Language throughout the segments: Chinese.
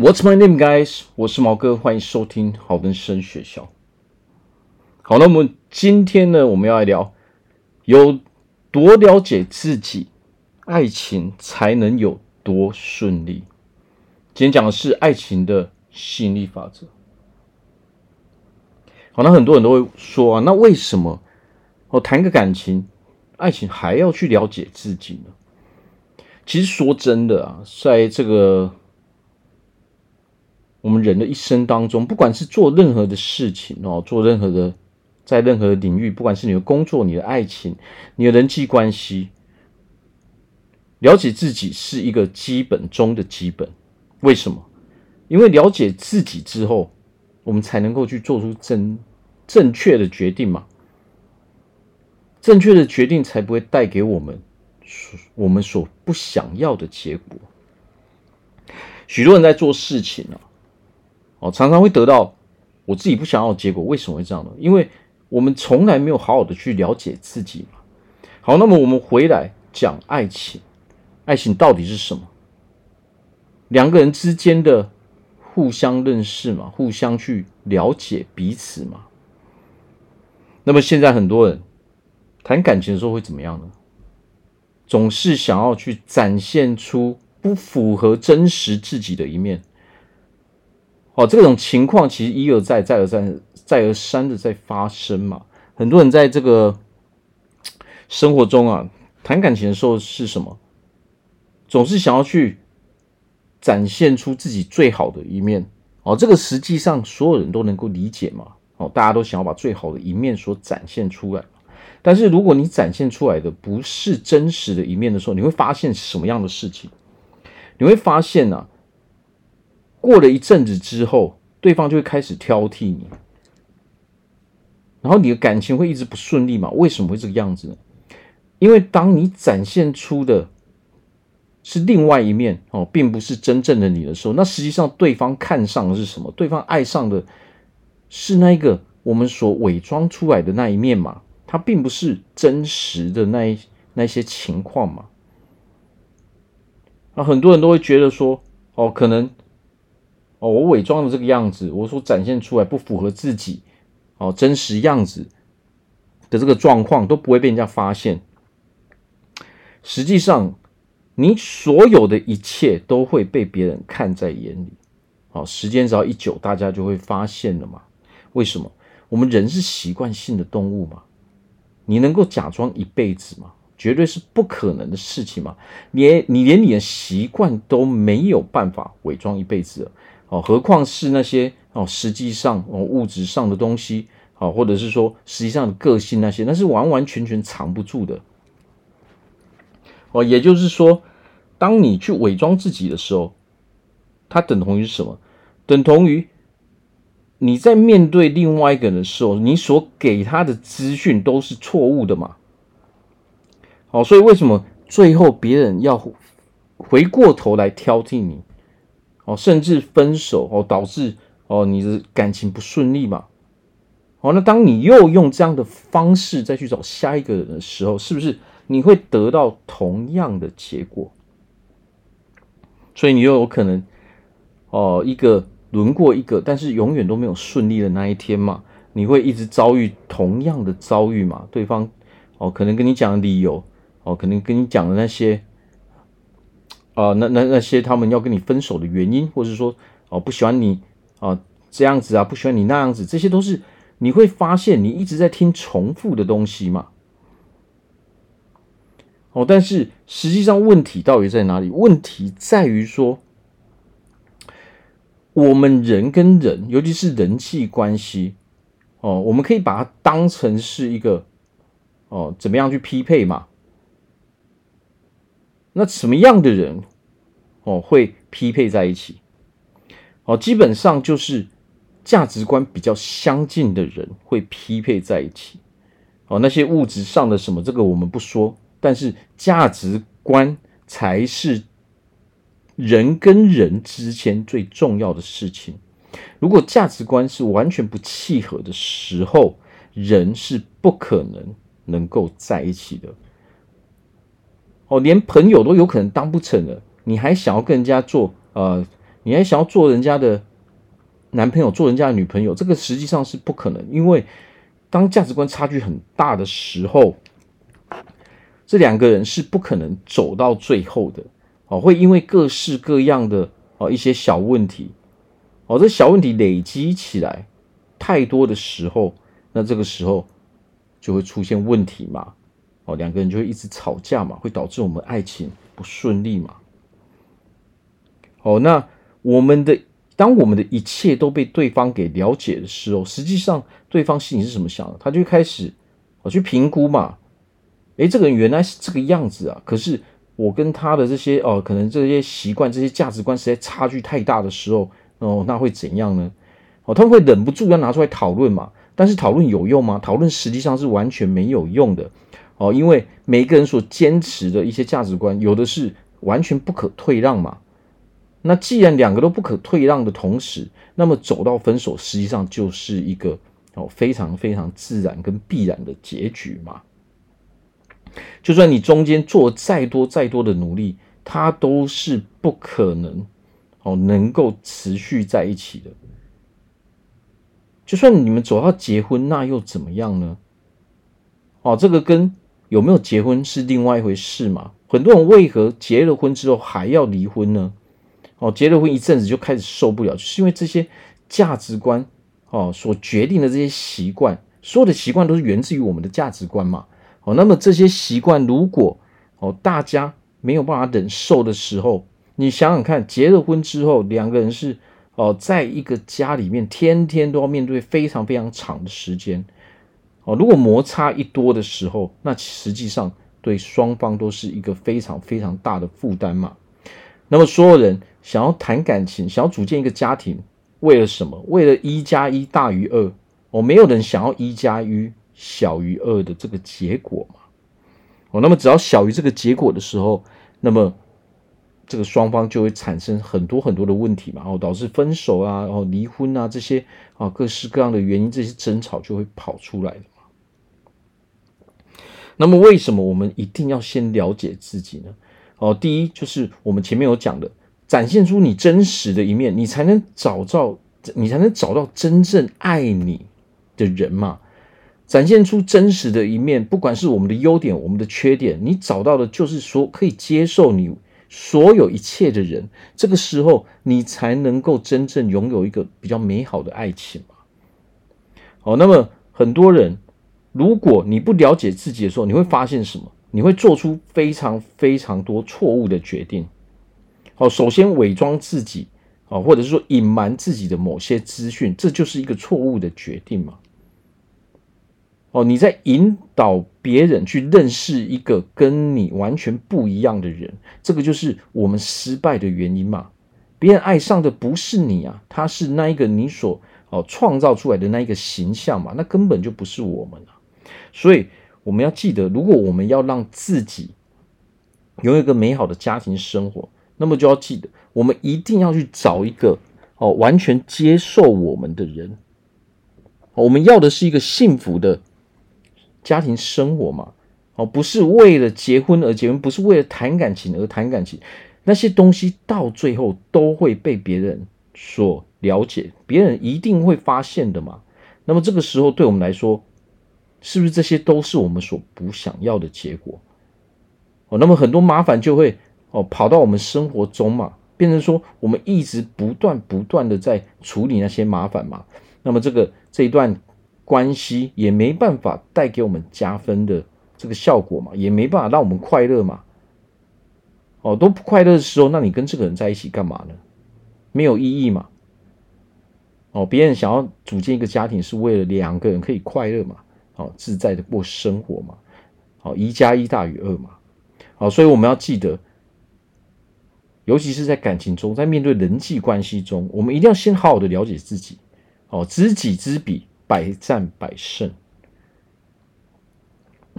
What's my name, guys？我是毛哥，欢迎收听好人生学校。好，那我们今天呢，我们要来聊有多了解自己，爱情才能有多顺利。今天讲的是爱情的吸引力法则。好，那很多人都会说啊，那为什么我谈个感情、爱情还要去了解自己呢？其实说真的啊，在这个。我们人的一生当中，不管是做任何的事情哦，做任何的，在任何的领域，不管是你的工作、你的爱情、你的人际关系，了解自己是一个基本中的基本。为什么？因为了解自己之后，我们才能够去做出正正确的决定嘛。正确的决定才不会带给我们我们所不想要的结果。许多人在做事情啊。哦，常常会得到我自己不想要的结果。为什么会这样呢？因为我们从来没有好好的去了解自己嘛。好，那么我们回来讲爱情，爱情到底是什么？两个人之间的互相认识嘛，互相去了解彼此嘛。那么现在很多人谈感情的时候会怎么样呢？总是想要去展现出不符合真实自己的一面。哦，这种情况其实一而再、再而三、再而三的在发生嘛。很多人在这个生活中啊，谈感情的时候是什么？总是想要去展现出自己最好的一面。哦，这个实际上所有人都能够理解嘛。哦，大家都想要把最好的一面所展现出来。但是如果你展现出来的不是真实的一面的时候，你会发现什么样的事情？你会发现啊。过了一阵子之后，对方就会开始挑剔你，然后你的感情会一直不顺利嘛？为什么会这个样子呢？因为当你展现出的是另外一面哦，并不是真正的你的时候，那实际上对方看上的是什么？对方爱上的是那一个我们所伪装出来的那一面嘛？它并不是真实的那一那些情况嘛？那很多人都会觉得说，哦，可能。哦，我伪装的这个样子，我所展现出来不符合自己哦真实样子的这个状况都不会被人家发现。实际上，你所有的一切都会被别人看在眼里。好，时间只要一久，大家就会发现了嘛。为什么？我们人是习惯性的动物嘛。你能够假装一辈子吗？绝对是不可能的事情嘛。连你连你的习惯都没有办法伪装一辈子。哦，何况是那些哦，实际上哦，物质上的东西，好，或者是说实际上的个性那些，那是完完全全藏不住的。哦，也就是说，当你去伪装自己的时候，它等同于什么？等同于你在面对另外一个人的时候，你所给他的资讯都是错误的嘛？好，所以为什么最后别人要回过头来挑剔你？哦，甚至分手哦，导致哦你的感情不顺利嘛？哦，那当你又用这样的方式再去找下一个人的时候，是不是你会得到同样的结果？所以你又有可能哦，一个轮过一个，但是永远都没有顺利的那一天嘛？你会一直遭遇同样的遭遇嘛？对方哦，可能跟你讲的理由哦，可能跟你讲的那些。啊、那那那些他们要跟你分手的原因，或者说哦不喜欢你啊、这样子啊，不喜欢你那样子，这些都是你会发现你一直在听重复的东西嘛。哦，但是实际上问题到底在哪里？问题在于说，我们人跟人，尤其是人际关系，哦，我们可以把它当成是一个哦怎么样去匹配嘛。那什么样的人哦会匹配在一起？哦，基本上就是价值观比较相近的人会匹配在一起。哦，那些物质上的什么，这个我们不说，但是价值观才是人跟人之间最重要的事情。如果价值观是完全不契合的时候，人是不可能能够在一起的。哦，连朋友都有可能当不成了，你还想要跟人家做呃，你还想要做人家的男朋友，做人家的女朋友，这个实际上是不可能，因为当价值观差距很大的时候，这两个人是不可能走到最后的。哦，会因为各式各样的哦一些小问题，哦，这小问题累积起来太多的时候，那这个时候就会出现问题嘛。哦，两个人就会一直吵架嘛，会导致我们爱情不顺利嘛。哦，那我们的当我们的一切都被对方给了解的时候，实际上对方心里是怎么想的？他就开始我去评估嘛。诶，这个人原来是这个样子啊，可是我跟他的这些哦，可能这些习惯、这些价值观实在差距太大的时候，哦，那会怎样呢？哦，他们会忍不住要拿出来讨论嘛。但是讨论有用吗？讨论实际上是完全没有用的。哦，因为每个人所坚持的一些价值观，有的是完全不可退让嘛。那既然两个都不可退让的同时，那么走到分手，实际上就是一个哦非常非常自然跟必然的结局嘛。就算你中间做再多再多的努力，它都是不可能哦能够持续在一起的。就算你们走到结婚，那又怎么样呢？哦，这个跟有没有结婚是另外一回事嘛。很多人为何结了婚之后还要离婚呢？哦，结了婚一阵子就开始受不了，就是因为这些价值观哦所决定的这些习惯，所有的习惯都是源自于我们的价值观嘛。哦，那么这些习惯如果哦大家没有办法忍受的时候，你想想看，结了婚之后两个人是哦在一个家里面天天都要面对非常非常长的时间。哦，如果摩擦一多的时候，那实际上对双方都是一个非常非常大的负担嘛。那么，所有人想要谈感情，想要组建一个家庭，为了什么？为了一加一大于二。哦，没有人想要一加一小于二的这个结果嘛。哦，那么只要小于这个结果的时候，那么这个双方就会产生很多很多的问题嘛。哦，导致分手啊，然后离婚啊这些啊各式各样的原因，这些争吵就会跑出来了。那么，为什么我们一定要先了解自己呢？哦，第一就是我们前面有讲的，展现出你真实的一面，你才能找到，你才能找到真正爱你的人嘛。展现出真实的一面，不管是我们的优点，我们的缺点，你找到的就是说可以接受你所有一切的人。这个时候，你才能够真正拥有一个比较美好的爱情嘛。好，那么很多人。如果你不了解自己的时候，你会发现什么？你会做出非常非常多错误的决定。好，首先伪装自己，啊，或者是说隐瞒自己的某些资讯，这就是一个错误的决定嘛。哦，你在引导别人去认识一个跟你完全不一样的人，这个就是我们失败的原因嘛。别人爱上的不是你啊，他是那一个你所哦创造出来的那一个形象嘛，那根本就不是我们啊。所以我们要记得，如果我们要让自己拥有一个美好的家庭生活，那么就要记得，我们一定要去找一个哦完全接受我们的人。我们要的是一个幸福的家庭生活嘛？哦，不是为了结婚而结婚，不是为了谈感情而谈感情，那些东西到最后都会被别人所了解，别人一定会发现的嘛。那么这个时候，对我们来说，是不是这些都是我们所不想要的结果？哦，那么很多麻烦就会哦跑到我们生活中嘛，变成说我们一直不断不断的在处理那些麻烦嘛。那么这个这一段关系也没办法带给我们加分的这个效果嘛，也没办法让我们快乐嘛。哦，都不快乐的时候，那你跟这个人在一起干嘛呢？没有意义嘛。哦，别人想要组建一个家庭是为了两个人可以快乐嘛。好，自在的过生活嘛，好，一加一大于二嘛，好，所以我们要记得，尤其是在感情中，在面对人际关系中，我们一定要先好好的了解自己，哦，知己知彼，百战百胜。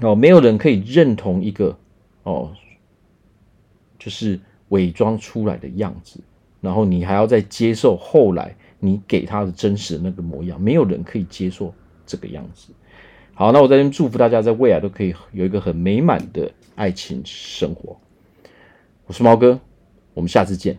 哦，没有人可以认同一个哦，就是伪装出来的样子，然后你还要再接受后来你给他的真实的那个模样，没有人可以接受这个样子。好，那我在这边祝福大家，在未来都可以有一个很美满的爱情生活。我是猫哥，我们下次见。